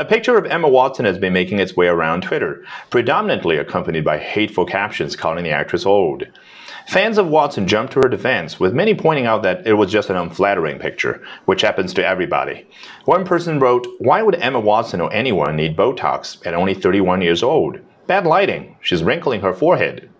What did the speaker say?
A picture of Emma Watson has been making its way around Twitter, predominantly accompanied by hateful captions calling the actress old. Fans of Watson jumped to her defense, with many pointing out that it was just an unflattering picture, which happens to everybody. One person wrote, Why would Emma Watson or anyone need Botox at only 31 years old? Bad lighting. She's wrinkling her forehead.